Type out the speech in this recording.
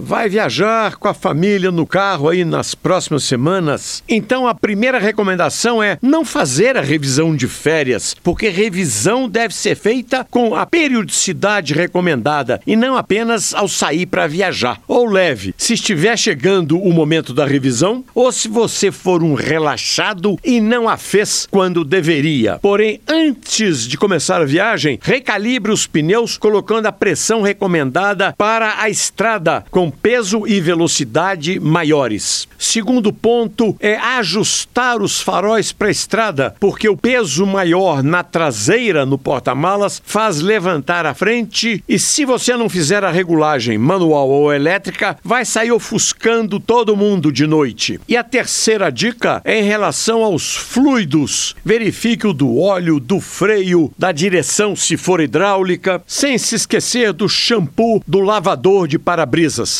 vai viajar com a família no carro aí nas próximas semanas? Então a primeira recomendação é não fazer a revisão de férias, porque revisão deve ser feita com a periodicidade recomendada e não apenas ao sair para viajar. Ou leve, se estiver chegando o momento da revisão, ou se você for um relaxado e não a fez quando deveria. Porém, antes de começar a viagem, recalibre os pneus colocando a pressão recomendada para a estrada com peso e velocidade maiores. Segundo ponto é ajustar os faróis para a estrada, porque o peso maior na traseira no porta-malas faz levantar a frente e se você não fizer a regulagem manual ou elétrica, vai sair ofuscando todo mundo de noite. E a terceira dica é em relação aos fluidos. Verifique o do óleo, do freio, da direção se for hidráulica, sem se esquecer do shampoo do lavador de para-brisas.